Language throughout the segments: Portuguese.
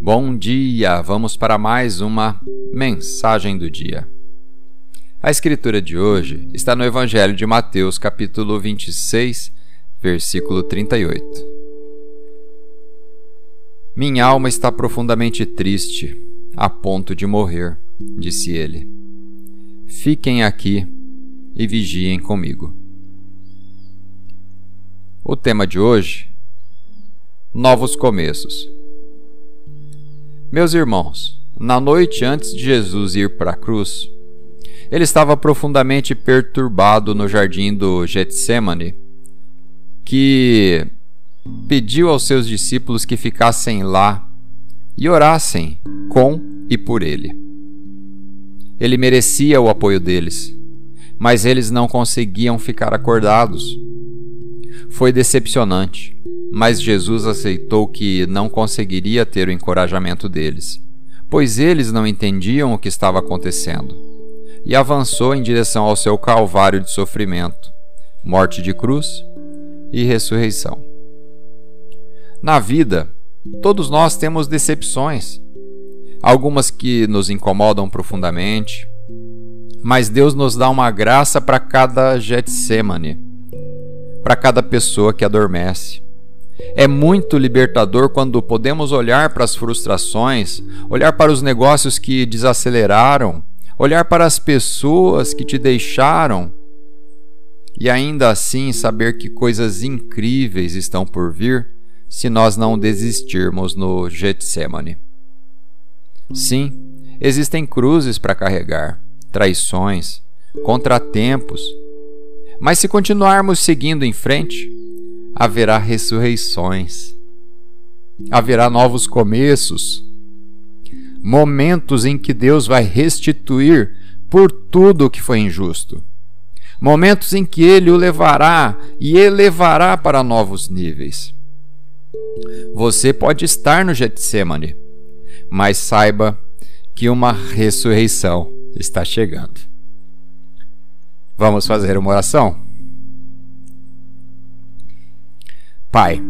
Bom dia! Vamos para mais uma mensagem do dia. A escritura de hoje está no Evangelho de Mateus, capítulo 26, versículo 38. Minha alma está profundamente triste, a ponto de morrer, disse ele. Fiquem aqui e vigiem comigo. O tema de hoje: Novos Começos. Meus irmãos, na noite antes de Jesus ir para a cruz, ele estava profundamente perturbado no jardim do Getsemane, que pediu aos seus discípulos que ficassem lá e orassem com e por ele. Ele merecia o apoio deles, mas eles não conseguiam ficar acordados. Foi decepcionante mas Jesus aceitou que não conseguiria ter o encorajamento deles, pois eles não entendiam o que estava acontecendo, e avançou em direção ao seu calvário de sofrimento, morte de cruz e ressurreição. Na vida, todos nós temos decepções, algumas que nos incomodam profundamente, mas Deus nos dá uma graça para cada Getsemane, para cada pessoa que adormece. É muito libertador quando podemos olhar para as frustrações, olhar para os negócios que desaceleraram, olhar para as pessoas que te deixaram e ainda assim saber que coisas incríveis estão por vir se nós não desistirmos no Getsemane. Sim, existem cruzes para carregar, traições, contratempos, mas se continuarmos seguindo em frente, haverá ressurreições, haverá novos começos, momentos em que Deus vai restituir por tudo o que foi injusto, momentos em que Ele o levará e elevará para novos níveis. Você pode estar no Getsemane, mas saiba que uma ressurreição está chegando. Vamos fazer uma oração? Pai,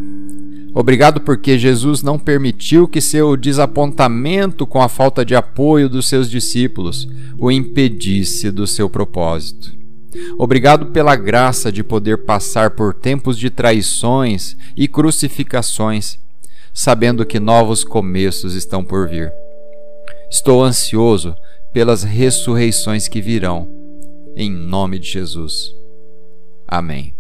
obrigado porque Jesus não permitiu que seu desapontamento com a falta de apoio dos seus discípulos o impedisse do seu propósito. Obrigado pela graça de poder passar por tempos de traições e crucificações, sabendo que novos começos estão por vir. Estou ansioso pelas ressurreições que virão. Em nome de Jesus. Amém.